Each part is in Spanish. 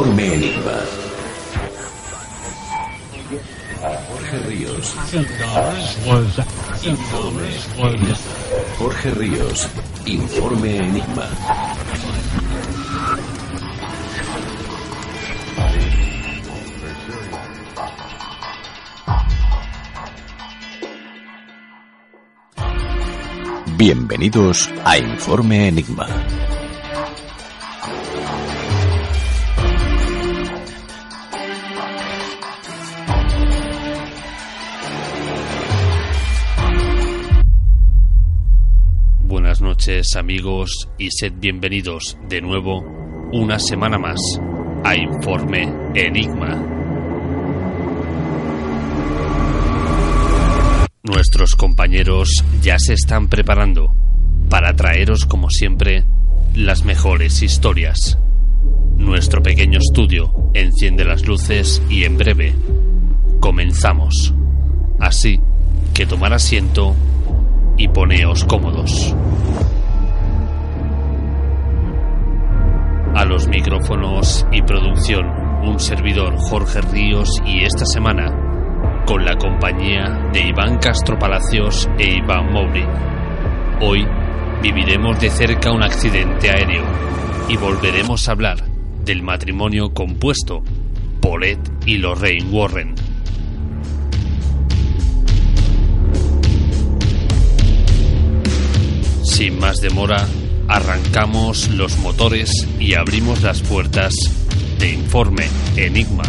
Informe Enigma. Jorge Ríos. Jorge Ríos. Informe Enigma. Bienvenidos a Informe Enigma. Amigos y sed bienvenidos de nuevo una semana más a Informe Enigma. Nuestros compañeros ya se están preparando para traeros como siempre las mejores historias. Nuestro pequeño estudio enciende las luces y en breve comenzamos. Así que tomar asiento y poneos cómodos. A los micrófonos y producción, un servidor Jorge Ríos y esta semana, con la compañía de Iván Castro Palacios e Iván Mouri. Hoy viviremos de cerca un accidente aéreo y volveremos a hablar del matrimonio compuesto Ed y Lorraine Warren. Sin más demora, arrancamos los motores y abrimos las puertas de Informe Enigma.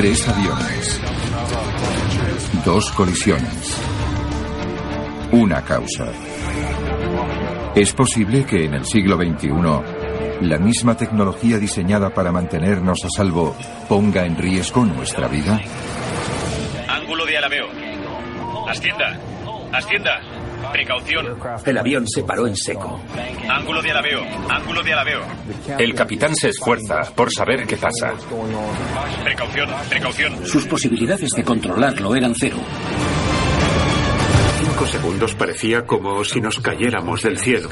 Tres aviones. Dos colisiones. Una causa. ¿Es posible que en el siglo XXI la misma tecnología diseñada para mantenernos a salvo ponga en riesgo nuestra vida? Ángulo de alabeo. Ascienda. Ascienda. Precaución. El avión se paró en seco. Ángulo de alabeo. Ángulo de alabeo. El capitán se esfuerza por saber qué pasa. Precaución. Precaución. Sus posibilidades de controlarlo eran cero. Cinco segundos parecía como si nos cayéramos del cielo.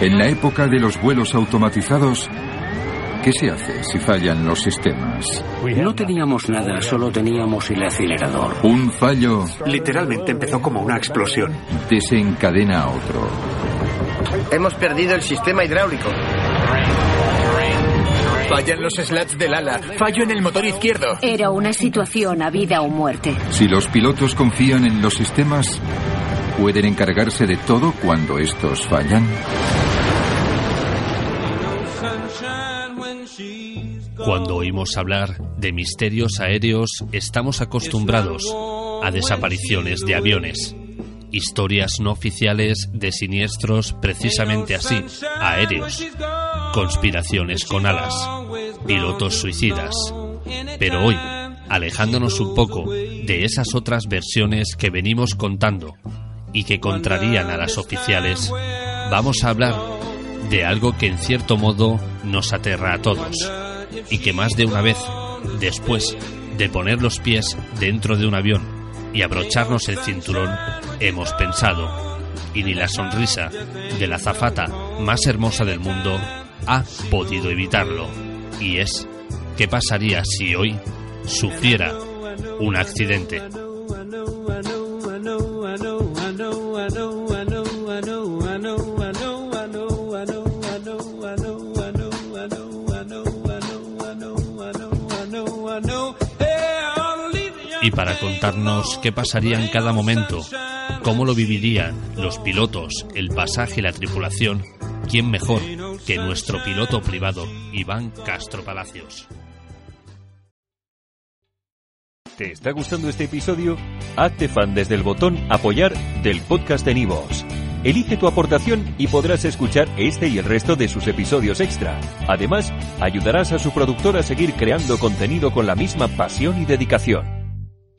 En la época de los vuelos automatizados, ¿qué se hace si fallan los sistemas? No teníamos nada, solo teníamos el acelerador. Un fallo Literalmente empezó como una explosión. desencadena a otro. Hemos perdido el sistema hidráulico. Fallan los slats del ala. Fallo en el motor izquierdo. Era una situación a vida o muerte. Si los pilotos confían en los sistemas, ¿pueden encargarse de todo cuando estos fallan? Cuando oímos hablar de misterios aéreos, estamos acostumbrados a desapariciones de aviones, historias no oficiales de siniestros precisamente así, aéreos, conspiraciones con alas, pilotos suicidas. Pero hoy, alejándonos un poco de esas otras versiones que venimos contando y que contrarían a las oficiales, vamos a hablar de algo que en cierto modo nos aterra a todos y que más de una vez, después de poner los pies dentro de un avión y abrocharnos el cinturón, hemos pensado, y ni la sonrisa de la zafata más hermosa del mundo ha podido evitarlo, y es, ¿qué pasaría si hoy sufriera un accidente? Para contarnos qué pasaría en cada momento, cómo lo vivirían los pilotos, el pasaje y la tripulación, ¿quién mejor que nuestro piloto privado, Iván Castro Palacios? ¿Te está gustando este episodio? Hazte fan desde el botón Apoyar del podcast de Nivos. Elige tu aportación y podrás escuchar este y el resto de sus episodios extra. Además, ayudarás a su productor a seguir creando contenido con la misma pasión y dedicación.